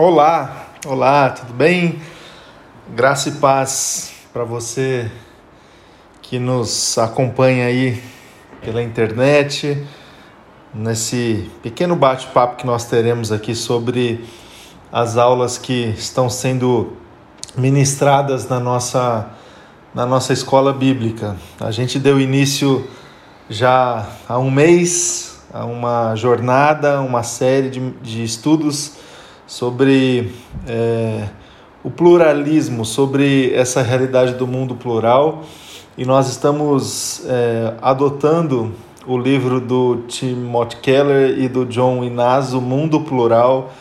Olá, olá, tudo bem? Graça e paz para você que nos acompanha aí pela internet, nesse pequeno bate-papo que nós teremos aqui sobre as aulas que estão sendo ministradas na nossa, na nossa escola bíblica. A gente deu início já há um mês a uma jornada, uma série de, de estudos sobre é, o pluralismo, sobre essa realidade do mundo plural. E nós estamos é, adotando o livro do Timothy Keller e do John Inaz, O Mundo Plural,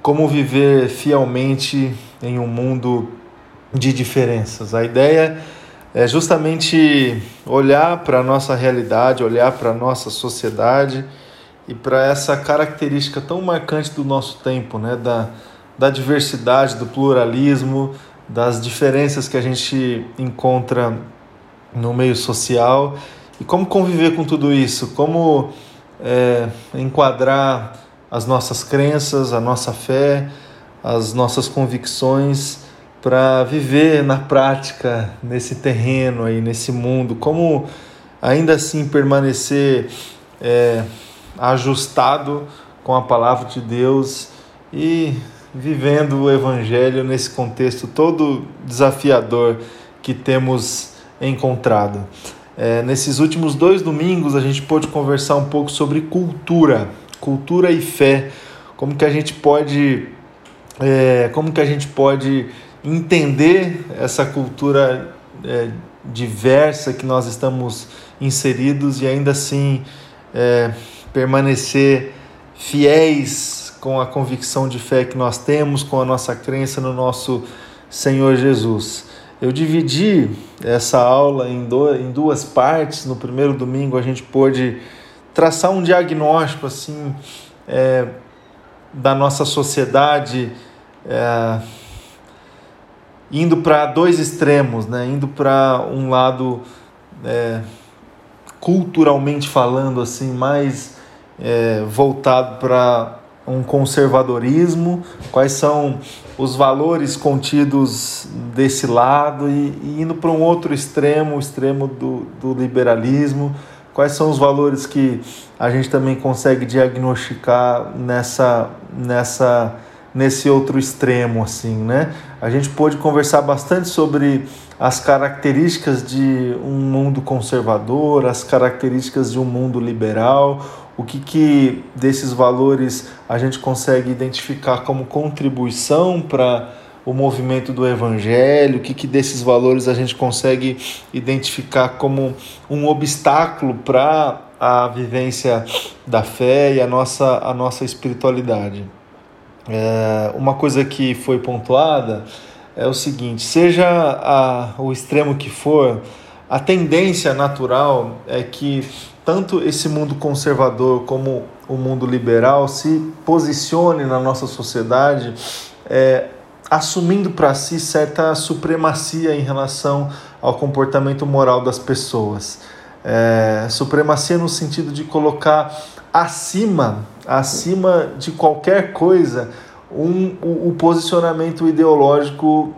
Como Viver Fielmente em um Mundo de Diferenças. A ideia é justamente olhar para a nossa realidade, olhar para a nossa sociedade e para essa característica tão marcante do nosso tempo, né? da, da diversidade, do pluralismo, das diferenças que a gente encontra no meio social e como conviver com tudo isso, como é, enquadrar as nossas crenças, a nossa fé, as nossas convicções para viver na prática nesse terreno aí, nesse mundo, como ainda assim permanecer é, ajustado com a palavra de Deus e vivendo o Evangelho nesse contexto todo desafiador que temos encontrado. É, nesses últimos dois domingos a gente pôde conversar um pouco sobre cultura, cultura e fé, como que a gente pode, é, como que a gente pode entender essa cultura é, diversa que nós estamos inseridos e ainda assim é, permanecer fiéis com a convicção de fé que nós temos, com a nossa crença no nosso Senhor Jesus. Eu dividi essa aula em, do, em duas partes. No primeiro domingo a gente pôde traçar um diagnóstico assim é, da nossa sociedade, é, indo para dois extremos, né? indo para um lado é, culturalmente falando assim mais é, voltado para um conservadorismo, quais são os valores contidos desse lado e, e indo para um outro extremo, o extremo do, do liberalismo, quais são os valores que a gente também consegue diagnosticar nessa, nessa, nesse outro extremo, assim, né? A gente pôde conversar bastante sobre as características de um mundo conservador, as características de um mundo liberal, o que, que desses valores a gente consegue identificar como contribuição para o movimento do evangelho, o que, que desses valores a gente consegue identificar como um obstáculo para a vivência da fé e a nossa, a nossa espiritualidade. É, uma coisa que foi pontuada é o seguinte: seja a, o extremo que for, a tendência natural é que tanto esse mundo conservador como o mundo liberal se posicione na nossa sociedade é, assumindo para si certa supremacia em relação ao comportamento moral das pessoas. É, supremacia no sentido de colocar acima, acima de qualquer coisa, um, o, o posicionamento ideológico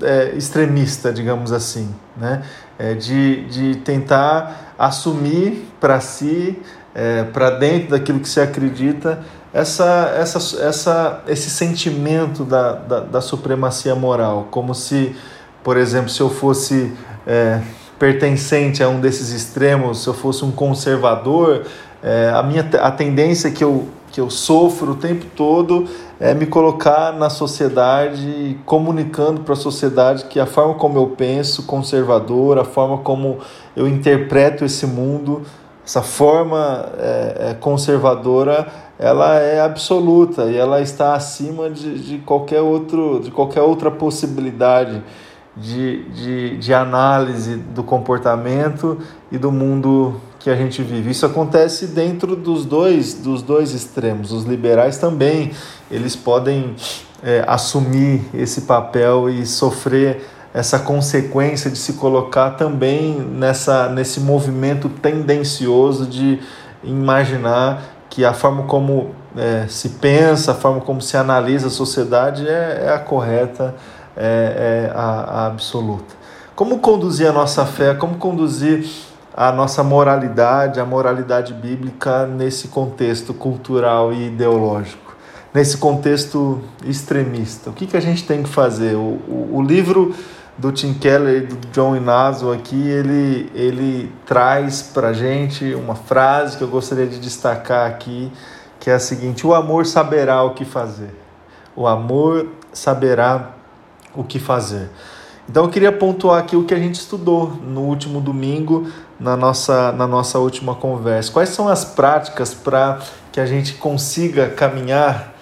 é, extremista, digamos assim, né? É, de, de tentar assumir para si, é, para dentro daquilo que se acredita, essa, essa, essa, esse sentimento da, da, da supremacia moral, como se, por exemplo, se eu fosse é, pertencente a um desses extremos, se eu fosse um conservador, é, a minha a tendência que eu, que eu sofro o tempo todo é me colocar na sociedade, comunicando para a sociedade que a forma como eu penso, conservadora, a forma como eu interpreto esse mundo, essa forma é, é, conservadora, ela é absoluta e ela está acima de, de, qualquer, outro, de qualquer outra possibilidade de, de, de análise do comportamento e do mundo que a gente vive. Isso acontece dentro dos dois, dos dois extremos. Os liberais também, eles podem é, assumir esse papel e sofrer essa consequência de se colocar também nessa, nesse movimento tendencioso de imaginar que a forma como é, se pensa, a forma como se analisa a sociedade é, é a correta, é, é a, a absoluta. Como conduzir a nossa fé, como conduzir a nossa moralidade, a moralidade bíblica nesse contexto cultural e ideológico, nesse contexto extremista. O que, que a gente tem que fazer? O, o, o livro do Tim Keller e do John Inazo aqui, ele, ele traz para gente uma frase que eu gostaria de destacar aqui, que é a seguinte: o amor saberá o que fazer. O amor saberá o que fazer. Então eu queria pontuar aqui o que a gente estudou no último domingo, na nossa, na nossa última conversa. Quais são as práticas para que a gente consiga caminhar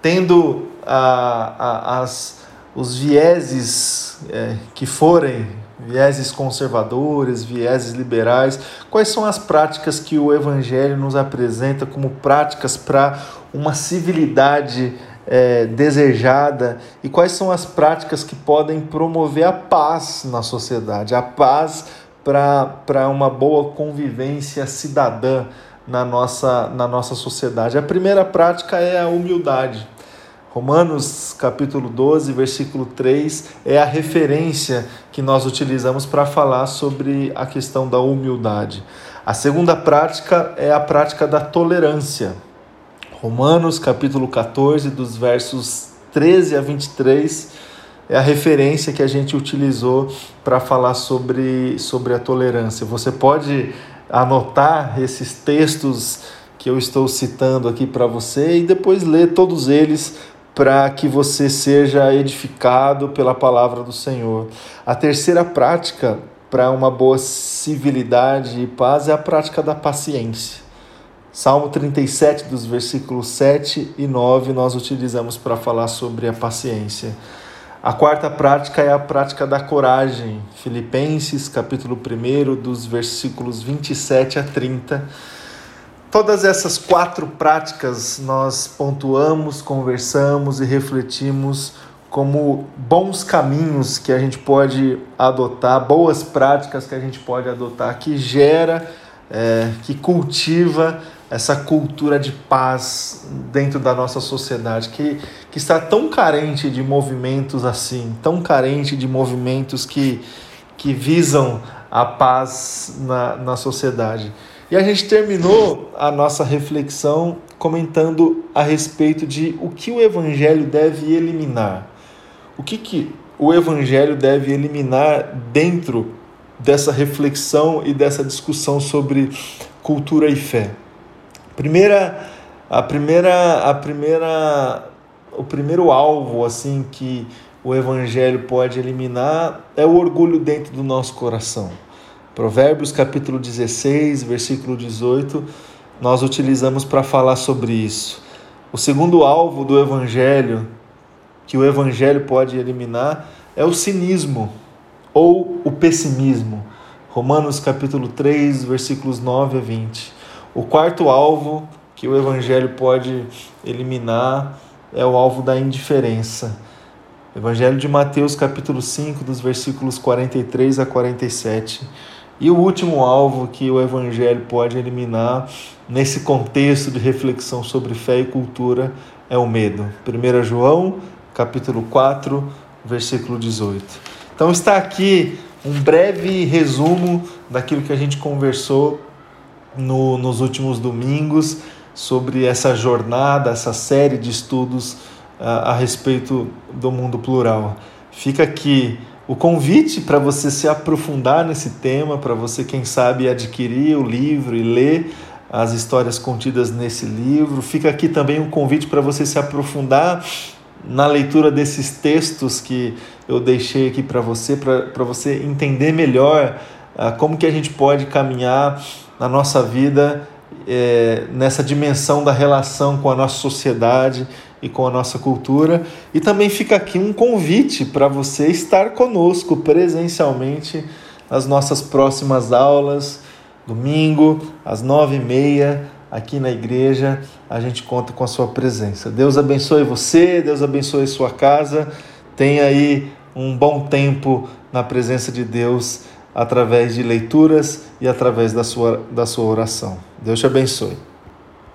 tendo a, a, as, os vieses é, que forem, vieses conservadores, vieses liberais, quais são as práticas que o Evangelho nos apresenta como práticas para uma civilidade é, desejada e quais são as práticas que podem promover a paz na sociedade, a paz para uma boa convivência cidadã na nossa, na nossa sociedade. A primeira prática é a humildade. Romanos capítulo 12, versículo 3 é a referência que nós utilizamos para falar sobre a questão da humildade. A segunda prática é a prática da tolerância. Romanos capítulo 14, dos versos 13 a 23, é a referência que a gente utilizou para falar sobre, sobre a tolerância. Você pode anotar esses textos que eu estou citando aqui para você e depois ler todos eles para que você seja edificado pela palavra do Senhor. A terceira prática para uma boa civilidade e paz é a prática da paciência. Salmo 37, dos versículos 7 e 9, nós utilizamos para falar sobre a paciência. A quarta prática é a prática da coragem. Filipenses, capítulo 1, dos versículos 27 a 30. Todas essas quatro práticas nós pontuamos, conversamos e refletimos como bons caminhos que a gente pode adotar, boas práticas que a gente pode adotar, que gera, é, que cultiva essa cultura de paz dentro da nossa sociedade, que, que está tão carente de movimentos assim, tão carente de movimentos que, que visam a paz na, na sociedade. E a gente terminou a nossa reflexão comentando a respeito de o que o Evangelho deve eliminar. O que, que o Evangelho deve eliminar dentro dessa reflexão e dessa discussão sobre cultura e fé. Primeira, a primeira, a primeira, o primeiro alvo assim que o evangelho pode eliminar é o orgulho dentro do nosso coração. Provérbios capítulo 16, versículo 18, nós utilizamos para falar sobre isso. O segundo alvo do evangelho que o evangelho pode eliminar é o cinismo ou o pessimismo. Romanos capítulo 3, versículos 9 a 20. O quarto alvo que o Evangelho pode eliminar é o alvo da indiferença. Evangelho de Mateus, capítulo 5, dos versículos 43 a 47. E o último alvo que o Evangelho pode eliminar nesse contexto de reflexão sobre fé e cultura é o medo. 1 João, capítulo 4, versículo 18. Então está aqui um breve resumo daquilo que a gente conversou no, nos últimos domingos sobre essa jornada, essa série de estudos a, a respeito do mundo plural. Fica aqui o convite para você se aprofundar nesse tema, para você, quem sabe, adquirir o livro e ler as histórias contidas nesse livro. Fica aqui também um convite para você se aprofundar na leitura desses textos que eu deixei aqui para você, para você entender melhor uh, como que a gente pode caminhar na nossa vida, é, nessa dimensão da relação com a nossa sociedade e com a nossa cultura. E também fica aqui um convite para você estar conosco presencialmente nas nossas próximas aulas, domingo, às nove e meia, aqui na igreja. A gente conta com a sua presença. Deus abençoe você, Deus abençoe sua casa. Tenha aí um bom tempo na presença de Deus através de leituras e através da sua, da sua oração. Deus te abençoe.